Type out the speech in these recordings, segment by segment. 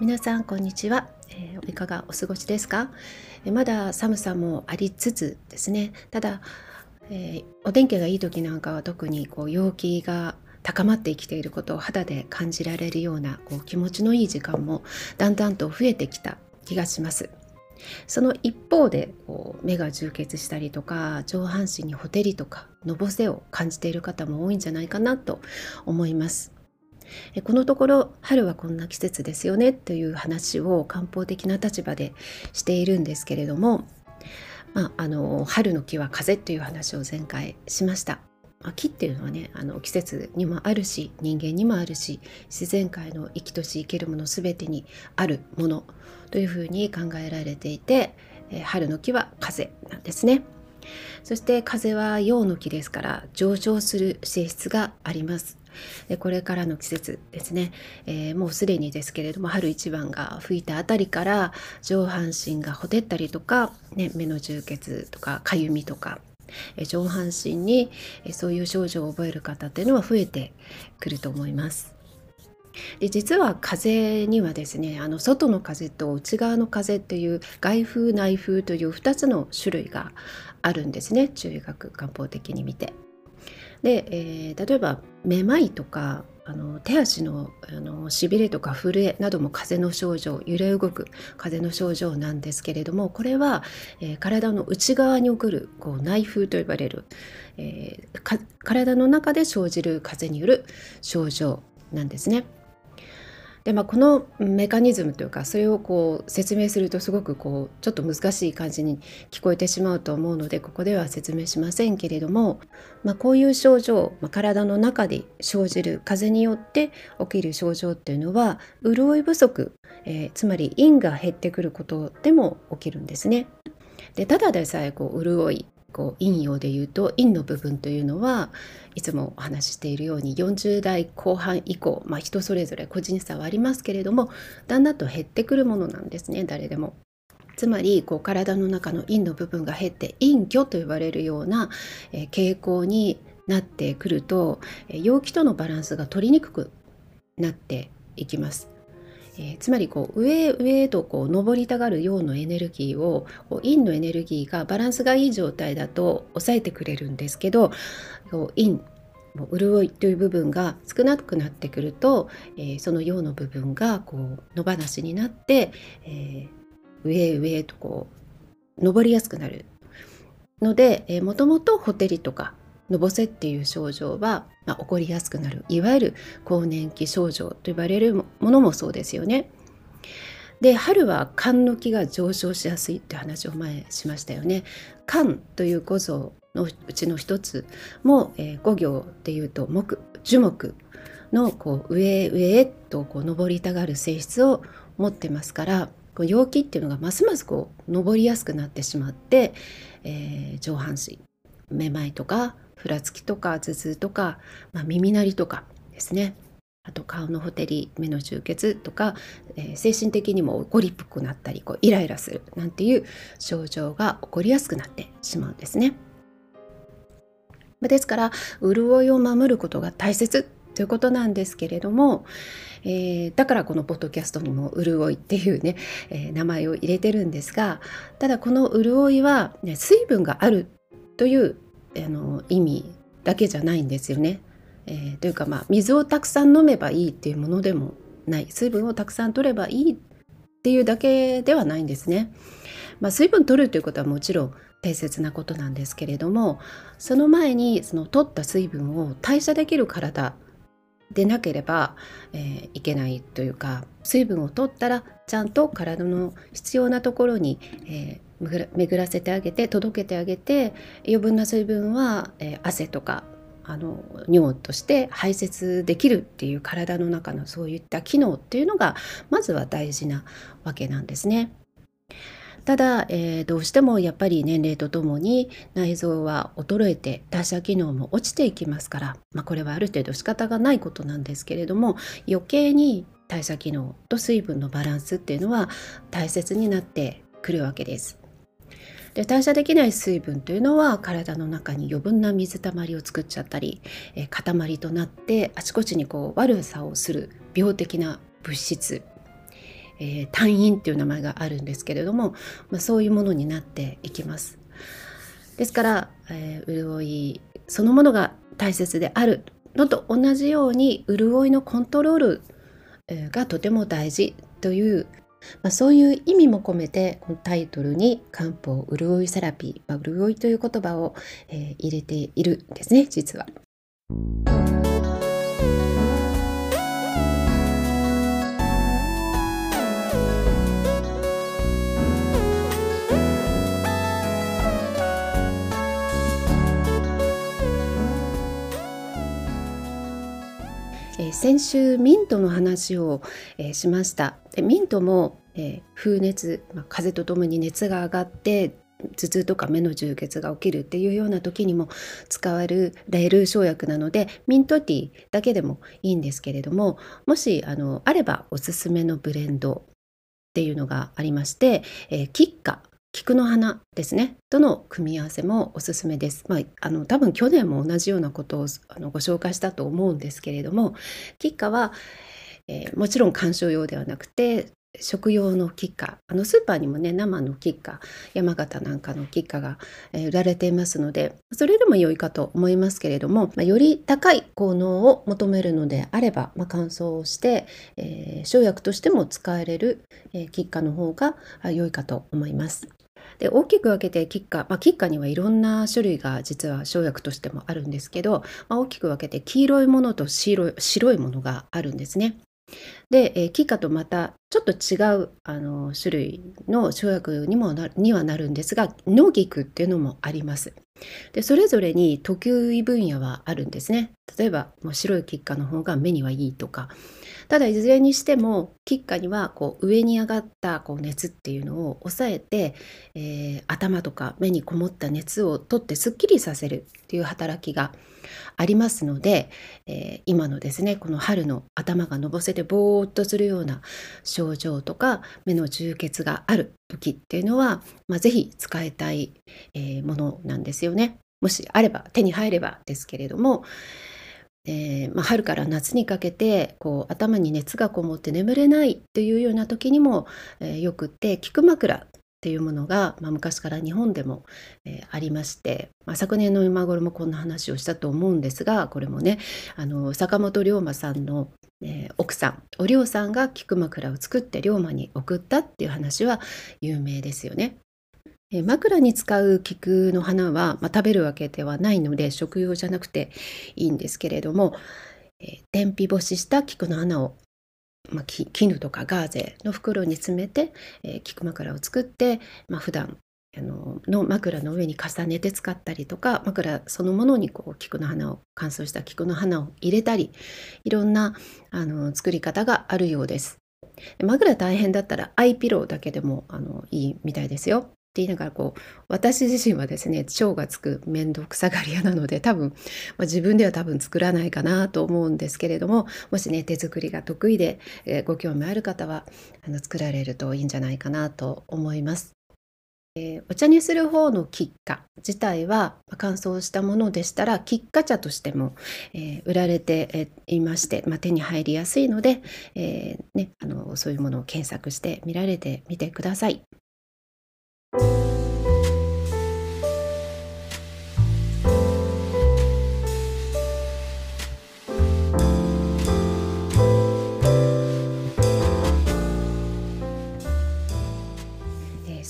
皆さんこんにちは、えー、いかがお過ごしですか、えー、まだ寒さもありつつですね。ただ、えー、お天気がいい時なんかは特にこう陽気が高まってきていることを肌で感じられるようなこう気持ちのいい時間もだんだんと増えてきた気がします。その一方でこう目が充血したりとか上半身にほてりとかのぼせを感じている方も多いんじゃないかなと思います。このところ春はこんな季節ですよねという話を漢方的な立場でしているんですけれども、まあ、あの春の木は風という話を前回しました。まあ、木っていうのはねあの季節にもあるし人間にもあるし自然界の生きとし生けるもの全てにあるものというふうに考えられていて、え、春の木は風なんですね。そして風は陽の木ですから上昇する性質があります。でこれからの季節ですね、えー、もうすでにですけれども春一番が吹いたあたりから上半身がほてったりとか、ね、目の充血とかかゆみとか上半身にそういう症状を覚える方っていうのは増えてくると思います。で実は風にはですねあの外の風と内側の風という外風内風という2つの種類があるんですね中医学漢方的に見て。で、えー、例えばめまいとかあの手足のあのしびれとか震えなども風邪の症状揺れ動く風邪の症状なんですけれどもこれは、えー、体の内側に起こるこう内風と呼ばれる、えー、体の中で生じる風による症状なんですね。でまあ、このメカニズムというかそれをこう説明するとすごくこうちょっと難しい感じに聞こえてしまうと思うのでここでは説明しませんけれども、まあ、こういう症状、まあ、体の中で生じる風によって起きる症状っていうのは潤い不足、えー、つまり陰が減ってくることでも起きるんですね。でただでさえこう潤いこう陰陽でいうと陰の部分というのはいつもお話ししているように40代後半以降、まあ、人それぞれ個人差はありますけれどもだんだんと減ってくるものなんですね誰でも。つまりこう体の中の陰の部分が減って陰虚と呼ばれるような、え、傾向になってくると、え、陽気とのバランスが取りにくくなっていきます。えー、つまりこう上へ上へとこう上りたがる陽のエネルギーを陰のエネルギーがバランスがいい状態だと抑えてくれるんですけど陰も潤いという部分が少なくなってくると、えー、その陽の部分がこう野放しになって、えー、上へ上へとこう上りやすくなるので、もともとほてりとかのぼせっていう症状は、まあ、起こりやすくなるいわゆる更年期症状と呼ばれるものもそうですよね。で春は寒の気が上昇しやすいって話を前しましたよね。寒という五臓のうちの一つも、えー、五行でいうと木樹木のこう上へ上へとこう登りたがる性質を持ってますからこう陽気っていうのがますますこう登りやすくなってしまって、えー、上半身めまいとかふらつきとか頭痛とか、まあ、耳鳴りとかですねあと顔のほてり目の充血とか、えー、精神的にもご立腹くなったりこうイライラするなんていう症状が起こりやすくなってしまうんですね。ですから潤いを守ることが大切ということなんですけれども、えー、だからこのポッドキャストにも「潤い」っていうね、えー、名前を入れてるんですがただこの潤いは、ね、水分があるというあの意味だけじゃないんですよね。えー、というかまあ水をたくさん飲めばいいっていうものでもない水分をたくさん取ればいいっていうだけではないんですね。まあ、水分取るということはもちろん大切なことなんですけれどもその前にその取った水分を代謝できる体でなければ、えー、いけないというか水分を取ったらちゃんと体の必要なところに、えー巡らせてあげて届けてあげて余分な水分は、えー、汗とかあの尿として排泄できるっていう体の中のそういった機能っていうのがまずは大事なわけなんですね。ただ、えー、どうしてもやっぱり年齢とともに内臓は衰えて代謝機能も落ちていきますから、まあ、これはある程度仕方がないことなんですけれども余計に代謝機能と水分のバランスっていうのは大切になってくるわけです。で代謝できない水分というのは体の中に余分な水たまりを作っちゃったり、え、塊となってあちこちにこう悪さをする病的な物質、単陰っていう名前があるんですけれども、まあ、そういうものになっていきます。ですから、えー、潤いそのものが大切であるのと同じように潤いのコントロールがとても大事という、まあ、そういう意味も込めてこのタイトルに漢方潤いセラピー、まあ、潤いという言葉を、えー、入れているんですね実は。先週ミントの話を、えー、しました。でミントも、えー、風熱、まあ、風とともに熱が上がって頭痛とか目の充血が起きるっていうような時にも使われるレール生薬なのでミントティーだけでもいいんですけれどももしあのあればおすすめのブレンドっていうのがありまして、えー、キッカ。菊の花ですねとの組み合わせもおすすめです。まあ、あの多分去年も同じようなことをあのご紹介したと思うんですけれども菊花は、えー、もちろん観賞用ではなくて食用のキッカあのスーパーにもね生のキッカ山形なんかのキッカが、えー、売られていますのでそれでも良いかと思いますけれども、まあ、より高い効能を求めるのであれば、まあ、乾燥をして、えー、生薬としても使えれる、えー、の方が良いかと思います。で大きく分けてキッカ、まあ、キッカにはいろんな種類が実は生薬としてもあるんですけど、まあ、大きく分けて黄色いものと白い白いものがあるんですね。で、えー、キカとまたちょっと違うあの種類の生薬にもなにはなるんですがノギクっていうのもあります。でそれぞれに得意分野はあるんですね。例えばもう白いキッカの方が目にはいいとかただいずれにしてもキッカにはこう上に上がったこう熱っていうのを抑えて、えー、頭とか目にこもった熱を取ってすっきりさせるっていう働きがありますので、えー、今のですねこの春の頭がのぼせてぼーっとするような症状とか目の充血がある時っていうのは、まあ、是非使いたい、えー、ものなんですよね。もしあれば手に入ればですけれども、えー、まあ、春から夏にかけてこう頭に熱がこもって眠れないというような時にも、えー、よくって菊枕っていうものが、まあ、昔から日本でも、えー、ありまして、まあ、昨年の今頃もこんな話をしたと思うんですがこれもねあの坂本龍馬さんの、え奥さんお龍さんが菊枕を作って龍馬に送ったっていう話は有名ですよね。え枕に使う菊の花は、まあ、食べるわけではないので食用じゃなくていいんですけれども、え天日干しした菊の花を、まあ、絹とかガーゼの袋に詰めて、えー、菊枕を作って、まあ、普段あのの枕の上に重ねて使ったりとか枕そのものにこう菊の花を乾燥した菊の花を入れたりいろんなあの作り方があるようです。枕大変だったらアイピローだけでもあのいいみたいですよ。って言いながらこう私自身はですね腸がつく面倒くさがり屋なので多分、まあ、自分では多分作らないかなと思うんですけれどももしね手作りが得意で、えー、ご興味ある方はあの作られるといいんじゃないかなと思います。えー、お茶にする方の喫茶自体は乾燥したものでしたら喫茶茶としても、えー、売られていまして、まあ、手に入りやすいので、ね、あのそういうものを検索して見られてみてください。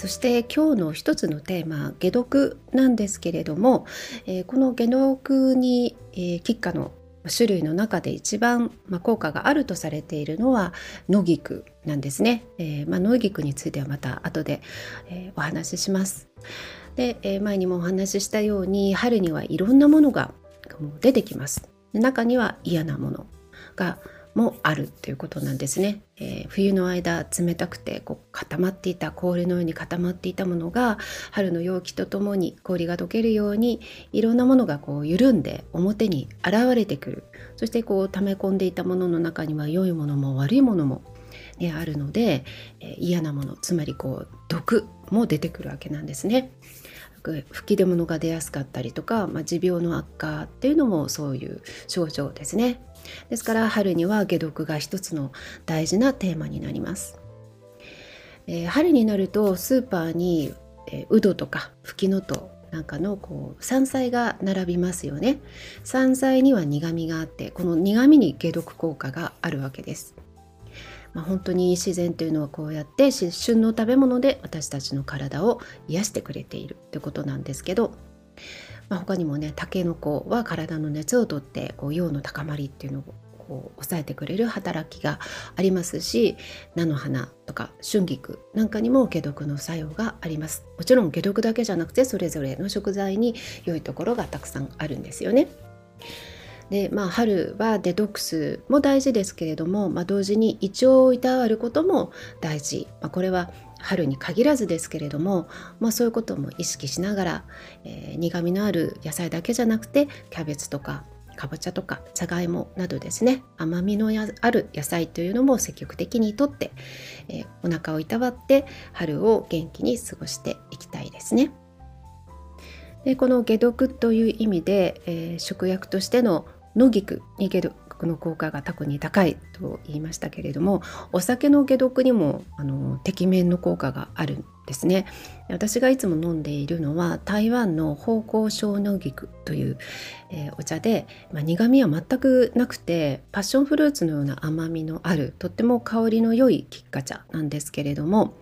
そして今日の一つのテーマ解毒なんですけれども、えー、この解毒に、えー、吉花の種類の中で一番、まあ、効果があるとされているのは野菊なんですね。えー、まあ、野菊についてはまた後で、えー、お話しします。で、えー、前にもお話ししたように春にはいろんなものが出てきます。中には嫌なものがもあるということなんですね。えー、冬の間冷たくてこう固まっていた氷のように固まっていたものが春の陽気とともに氷が溶けるようにいろんなものがこう緩んで表に現れてくるそしてこう溜め込んでいたものの中には良いものも悪いものも、ね、あるので、えー、嫌なものつまりこう毒も出てくるわけなんですね。吹き出物が出やすかったりとか、まあ、持病の悪化っていうのもそういう症状ですね。ですから春には解毒が一つの大事なテーマになります。えー、春になるとスーパーに、えー、ウドとかフキノトなんかのこう山菜が並びますよね山菜には苦みがあってこの苦みに解毒効果があるわけですまあ、本当に自然というのはこうやって旬の食べ物で私たちの体を癒してくれているってことなんですけど、まあ、他にもねたけのこは体の熱をとってこう陽の高まりっていうのをこう抑えてくれる働きがありますし菜の花とか春菊なんかにも解毒の作用がありますもちろん解毒だけじゃなくてそれぞれの食材に良いところがたくさんあるんですよね。でまあ春はデトックスも大事ですけれども、まあ、同時に胃腸をいたわることも大事、まあ、これは春に限らずですけれども、まあ、そういうことも意識しながら、えー、苦みのある野菜だけじゃなくてキャベツとかかぼちゃとかじゃがいもなどですね甘みのある野菜というのも積極的にとって、えー、お腹をいたわって春を元気に過ごしていきたいですね。でこの解毒という意味で、えー、食薬としての野菊に解毒の効果が特に高いと言いましたけれどもお酒の解毒にもあのてきめんの効果があるんですね。私がいつも飲んでいるのは台湾の芳香小野菊という、えー、お茶で、まあ、苦みは全くなくてパッションフルーツのような甘みのあるとっても香りの良い菊花茶なんですけれども、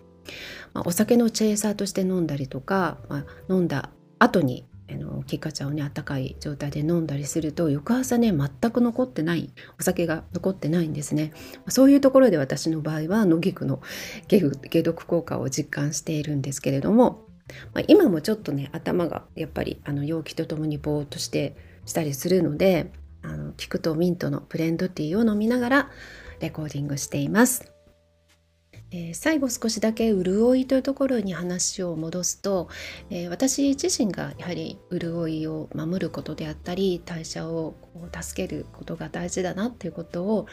まあ、お酒のチェーサーとして飲んだりとか、まあ、飲んだ後にあのキカ茶をねあったかい状態で飲んだりすると翌朝ね全く残ってないお酒が残ってないんですねそういうところで私の場合は野菊の解毒効果を実感しているんですけれども、まあ、今もちょっとね頭がやっぱりあの容器とともにぼーっとしてしたりするのであの菊とミントのブレンドティーを飲みながらレコーディングしています。えー、最後少しだけ潤いというところに話を戻すと、えー、私自身がやはり潤いを守ることであったり代謝をこう助けることが大事だなっていうことを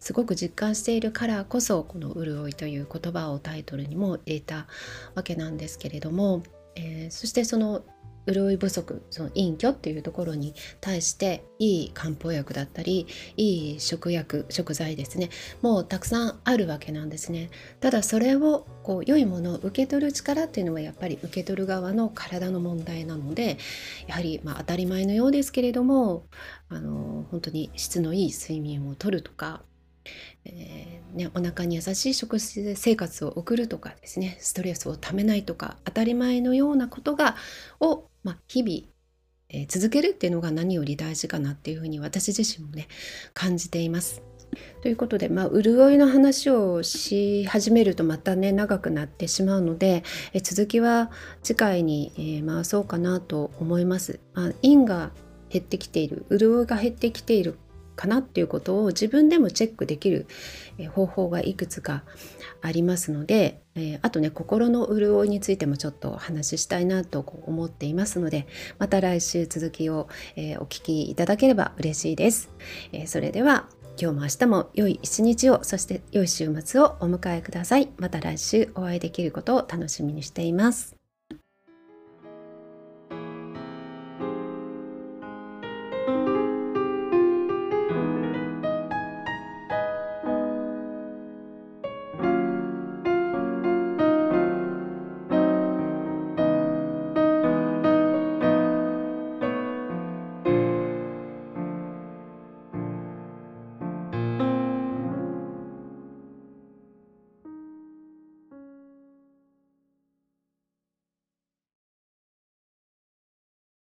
すごく実感しているからこそこの「潤い」という言葉をタイトルにも入れたわけなんですけれども、えー、そしてその潤い不足その隠居っていうところに対していい漢方薬だったりいい食薬食材ですね。もうたくさんあるわけなんですね。ただそれをこう良いものを受け取る力っていうのはやっぱり受け取る側の体の問題なのでやはりまあ当たり前のようですけれどもあの本当に質のいい睡眠をとるとかえー、ね、お腹に優しい食生活を送るとかですねストレスをためないとか当たり前のようなことがを、まあ、日々、えー、続けるっていうのが何より大事かなっていうふうに私自身もね感じています。ということで、まあ、潤いの話をし始めるとまたね長くなってしまうのでえ続きは次回に、えー、回そうかなと思います。まあ、陰が減ってきている潤いが減ってきているかなっていうことを自分でもチェックできる方法がいくつかありますので、えあとね心の潤いについてもちょっとお話ししたいなと思っていますのでまた来週続きを、えお聞きいただければ嬉しいです、えそれでは今日も明日も良い一日をそして良い週末をお迎えください。また来週お会いできることを楽しみにしています。